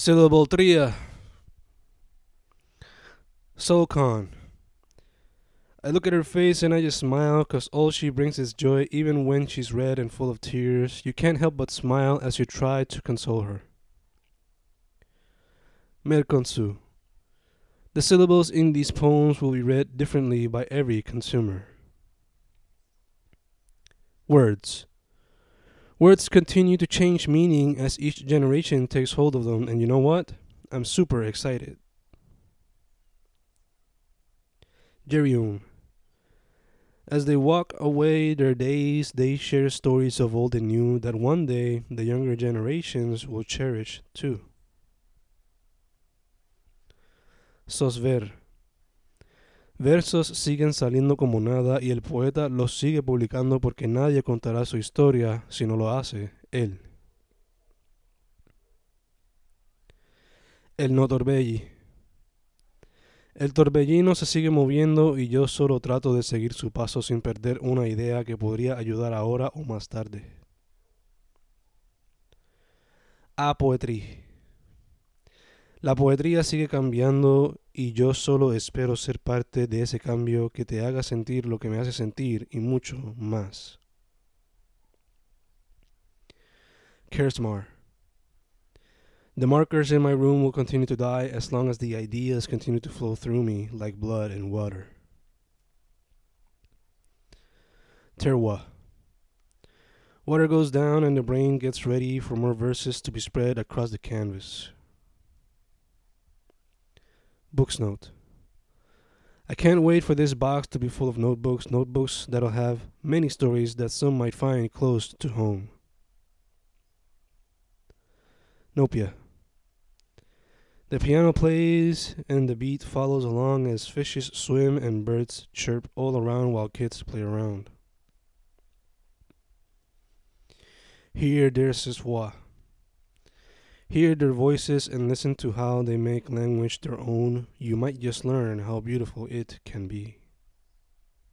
Syllable tria. Uh, Soulcon. I look at her face and I just smile, cause all she brings is joy, even when she's red and full of tears. You can't help but smile as you try to console her. Merkonsu. The syllables in these poems will be read differently by every consumer. Words. Words continue to change meaning as each generation takes hold of them, and you know what? I'm super excited. Jerium. As they walk away their days, they share stories of old and new that one day the younger generations will cherish too. Sos ver. Versos siguen saliendo como nada y el poeta los sigue publicando porque nadie contará su historia si no lo hace él. El no torbelli. El torbellino se sigue moviendo y yo solo trato de seguir su paso sin perder una idea que podría ayudar ahora o más tarde. A. La poetría sigue cambiando y yo solo espero ser parte de ese cambio que te haga sentir lo que me hace sentir y mucho más. Kersmar. The markers in my room will continue to die as long as the ideas continue to flow through me like blood and water. Terwa. Water goes down and the brain gets ready for more verses to be spread across the canvas. Books note. I can't wait for this box to be full of notebooks, notebooks that'll have many stories that some might find close to home. Nopia. The piano plays and the beat follows along as fishes swim and birds chirp all around while kids play around. Here there's Siswa. Hear their voices and listen to how they make language their own. You might just learn how beautiful it can be.